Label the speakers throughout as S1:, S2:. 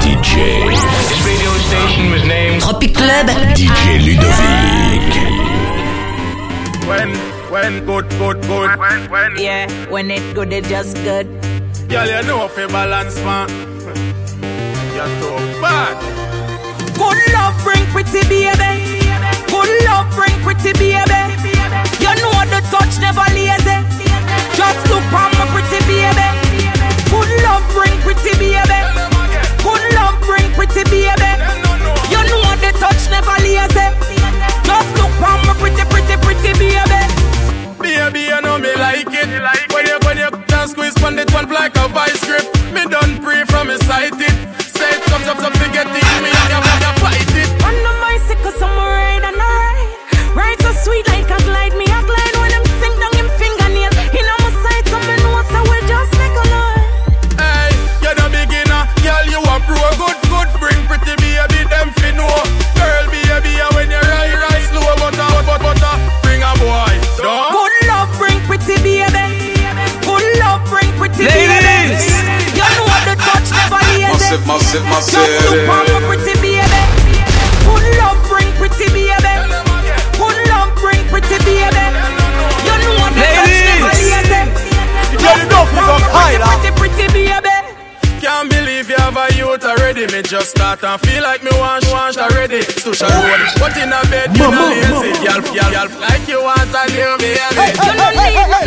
S1: DJ.
S2: This radio station was named
S3: Tropic Club.
S1: DJ Ludovick.
S4: When, when, good, good, good. When, when.
S3: Yeah, when it good, it just good.
S4: Y'all, you know if you balance, man. You're too bad.
S3: Good love bring pretty baby. Good love bring pretty my, si- Just look on my pretty baby. put love bring pretty baby. put love bring pretty baby. You know
S1: what I'm
S3: Just look on my pretty pretty baby.
S4: Can't believe you have a youth already. Me just start and feel like me want want already. Social road, but in a bed you know lazy. Y'all, y'all, like you want a new baby.
S3: You don't need no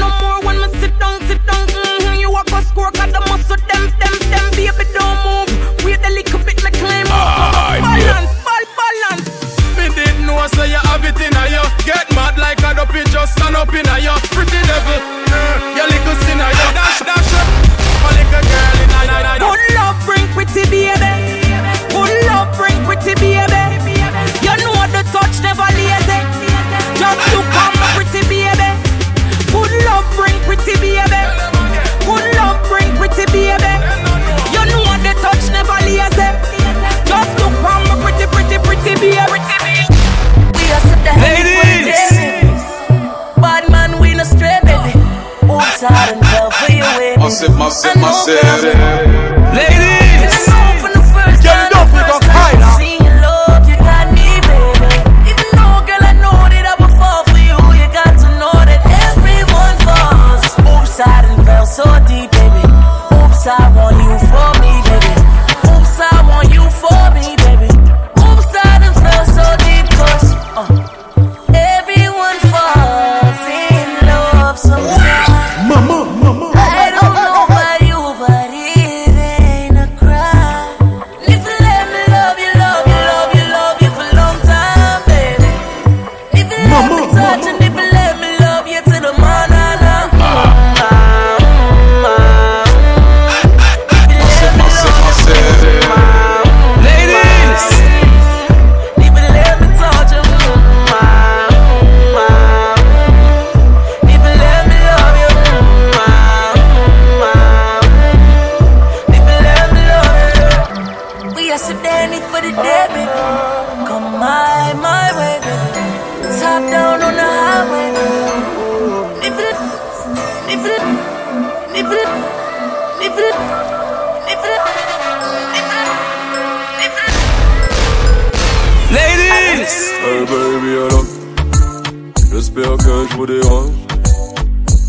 S3: sip my,
S5: sip.
S1: Ladies!
S6: Hey baby, alors, j'espère que je vous dérange.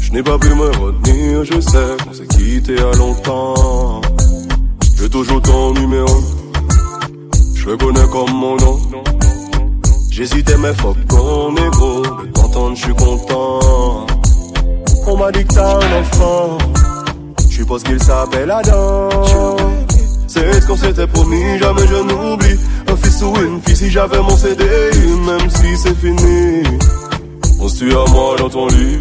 S6: Je n'ai pas pu me retenir, je sais qu'on s'est quitté à longtemps. J'ai toujours ton numéro, je le connais comme mon nom. J'hésitais, mais fuck ton ego, de je suis content. On m'a dit que t'as un enfant. Je suppose qu'il s'appelle Adam. C'est ce qu'on s'était promis, jamais je n'oublie. Un fils ou une fille, si j'avais mon CD, même si c'est fini. On se tue à moi dans ton lit.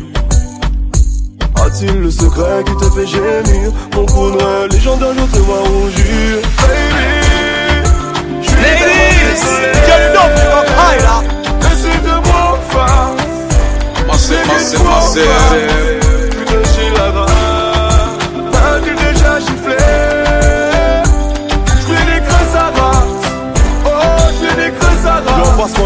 S6: A-t-il le secret qui te fait gémir? Mon cousin légendaire, je te vois rougir. Baby, je suis tellement désolé. Ladies, Massé, massé, massé.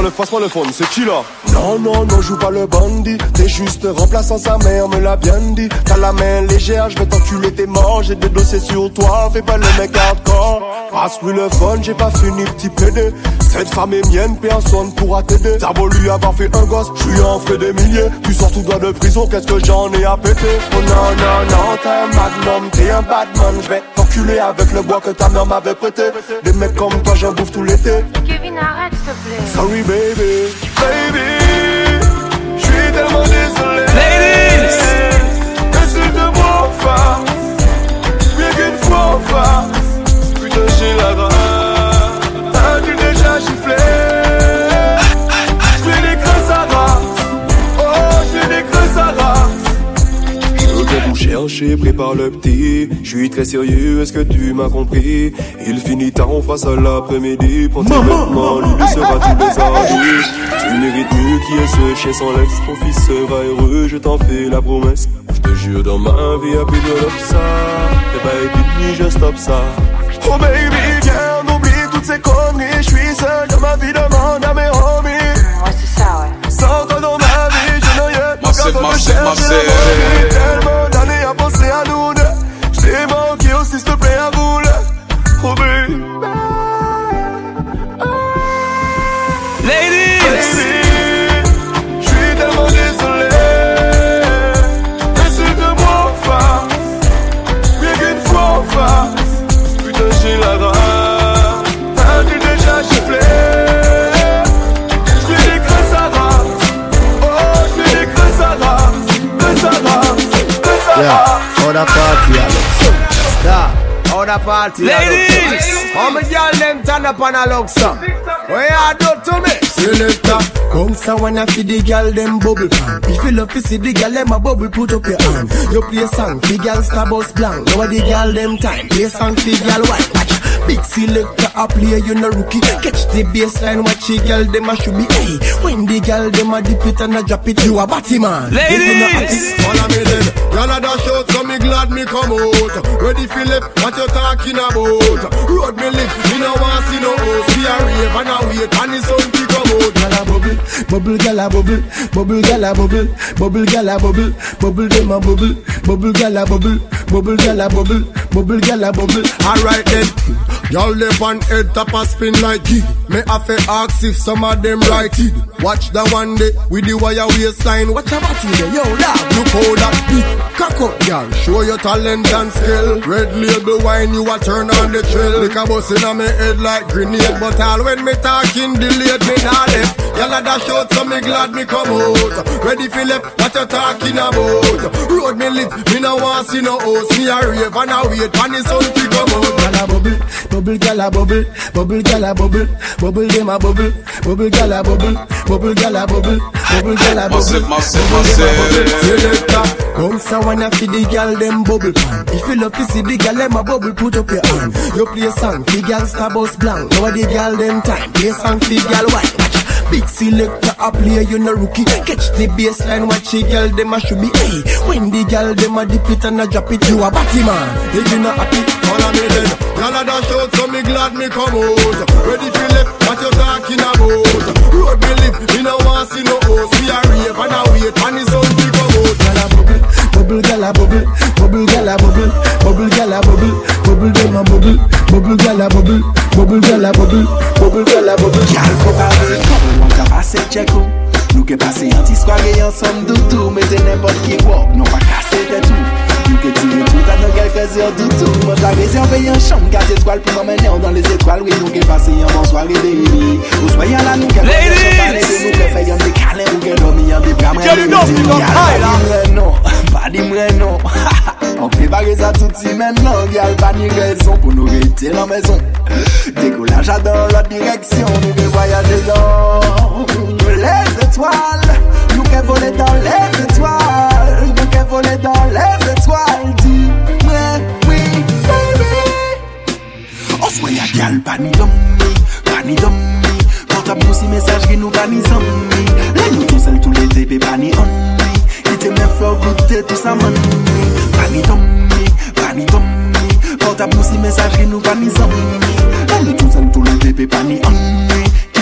S6: 9, passe-moi le phone, c'est qui là Non, non, non, joue pas le bandit. T'es juste remplaçant, sa mère me l'a bien dit. T'as la main légère, je vais t'enculer, t'es mort. J'ai des dossiers sur toi, fais pas le mec hardcore. Passe-lui le phone, j'ai pas fini, petit pédé. Cette femme est mienne, personne pourra t'aider. T'as beau lui avoir fait un gosse, je lui en fais des milliers. Tu sors tout droit de prison, qu'est-ce que j'en ai à péter? Oh non, non, non, t'es un magnum, t'es un badman. Je vais t'enculer avec le bois que ta mère m'avait prêté. Des mecs comme toi, j'en bouffe tout l'été. Sorry baby, le petit. Je suis très sérieux, est-ce que tu m'as compris? Il finit tard, on face à l'après-midi. Prends tes vêtements, lui sera tous les. Tu mérites mieux qui est ce chien sans l'ex? Ton fils sera heureux, je t'en fais la promesse. Je te jure, dans ma vie, y'a plus de ça. Et baby, je stoppe ça. Oh baby, viens, on oublie toutes ces conneries. Je suis seul dans ma vie, demande à mes homies.
S7: Yeah, other party,
S1: Ladies.
S7: How me girl them turn up on a look so? What you do to me? Selector, bounce a wanna feed the girl them bubble pan. If you love to see the girl them a bubble, put up your hand. You play song, the girl star bus blank. Now the girl them time, play song, the girl white. Watch. Big selector a play, you no rookie. Catch the baseline, watch the girl them a should be. Hey, when the girl them a dip it and a drop it, you a batty man. If you no happy,
S1: Ladies.
S7: Follow me then, y'all a dash out, so me glad me come out. Ready for left, what you talking about? Road me live, me no want see no host. We a rave and a wait, and the sun to come out. Gyal a bubble, bubble, gyal a bubble, bubble, gyal a bubble, bubble, gyal a bubble, bubble them a bubble, bubble, gyal a bubble, bubble, gyal a bubble, bubble, gyal a bubble. Alright then, y'all live on head top a spin like kid. Me have to ask if some of them right it. Watch the one day with the wire waistline. Watch a body there, yo dog. Look how that big cock up, girl. Show your talent and skill. Red label wine, you a turn on the trail. Like a bus in me head like grenade, but all when me talking delayed, me not left. Y'all a dash out, so me glad me come out. Ready left, what you talking about? Road me lit, me no want see no host. Me a rave and a wait, and the sun to come out. A bubble, bubble, gyal a bubble, bubble, gyal a bubble, bubble them a bubble, bubble, gyal a bubble, bubble, gyal a bubble, bubble, gyal a bubble. Bubble them a bubble. Selector, bounce a wanna feed the gyal them bubble pan. If you love to see the gyal them a bubble, put up your hand. You play song, the gyal star bus blank. Now the gyal them time, play song, the gyal white. Big selector a play, you no rookie. Catch the baseline, watch the girl them a should be. Hey, when the girl them a dip it and a drop it, you a batty man. If you not happy, follow me then. Y'all a dash out, so me glad me come out. Ready for left, what you talking about? Road me live, me no want see no host. We a rave and a wait, and the sun to come out. Y'all a bubble, bubble, gyal a bubble, bubble, gyal a bubble, bubble, gyal a bubble, bubble them a bubble, bubble, gyal a bubble, bubble, gyal a bubble, bubble, gyal a bubble.
S8: tchekou Nou ke pase yon ti swage yon som doutou Mete nepot ki wop, nou pa kase te tou Nou ke tire tout an nou kelke zyon doutou. Mwen ta rezerve yon chanm, kate etwal pou emmene yon dan les etwal Oui, nou ke pase yon bon sware baby. Ou soyan non. non. la nou ke
S1: pate
S8: yon pale de nou Ke fe yon de kalen ou ke domi yon de bramre Yon di mwen mwen non, pa di mwen non On prepare sa touti men nan Gyal pa ni rezon pou nou rete nan mezon Dekolaj adan la direksyon Nou ke voyaje dan dans les étoiles. Nous devons voler dans les étoiles.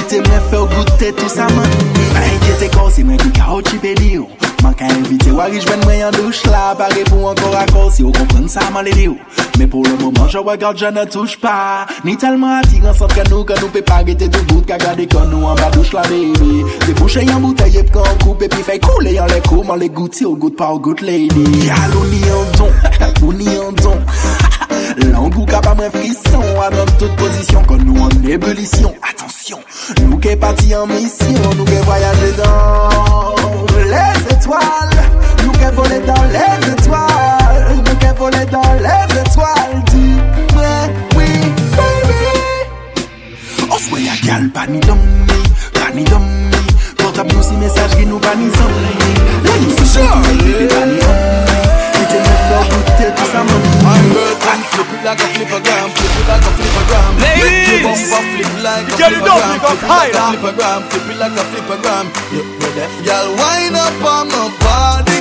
S8: invite mwen fè ou goutè tout sa man. Mwen enkete kon se mwen kou ka ou chipe li ou. Mwen ka invite wari jwen mwen yon douche la Pare pou ankor akor si ou kompren sa man li li ou. Men pou le mouman je regarde je ne touche pa Ni telman atiran san ke nou Ke nou pe parete tout bout Ka gade kon nou an ba douche la baby. Te bouche yon bouteye pkan ou koupe Pi fè koule yon le kou Man le gouti ou gout pa ou gout lady. Yal ou ni yon don, ou ni yon don. Langou ka pa mwen frison A nan tout posisyon kon nou an une ébullition. Attention, nous qui partis en mission, nous qui voyager dans les étoiles, nous qui voler dans les étoiles, nous qui voler dans les étoiles. Dis oui, baby. On se voit à Galbani dans Bani dans Portable nous si message qui nous pas ni banisons. Là nous se chante, Ki te mè fò koute tout sa
S9: moun Mwen mè tan, se pou la ka flip a gam like a
S1: you don't
S9: flippergram,
S1: pick up
S9: flip it like a
S1: higher.
S9: flippergram, flip it like a flippergram. You you deaf, girl. Wind up on my body,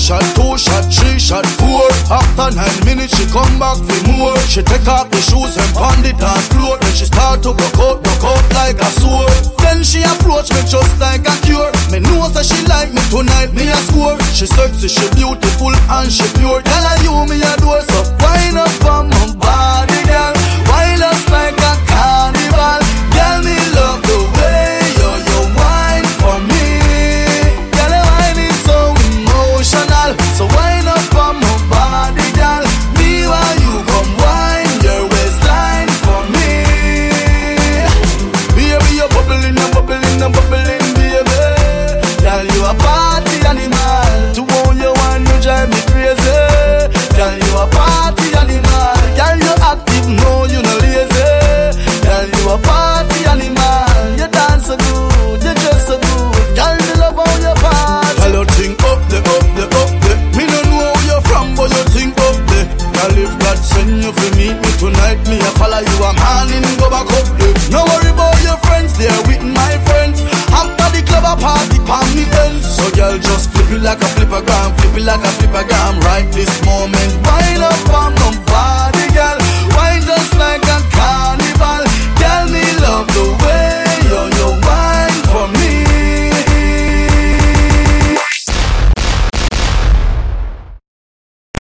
S9: shot, two shot, three shot, four. After nine minutes, she come back for more. She take off the shoes and pound it dance floor. Then she start to broke out, broke out like a sword. Then she approach me just like a cure. Me know that she like me tonight, me a score. She sexy, she beautiful and she pure. Tell her you me a door, so wind party animal. To own you one, you drive me crazy. Girl, you a party animal. Girl, you active, no, you no lazy. Girl, you a party animal. You dance so good,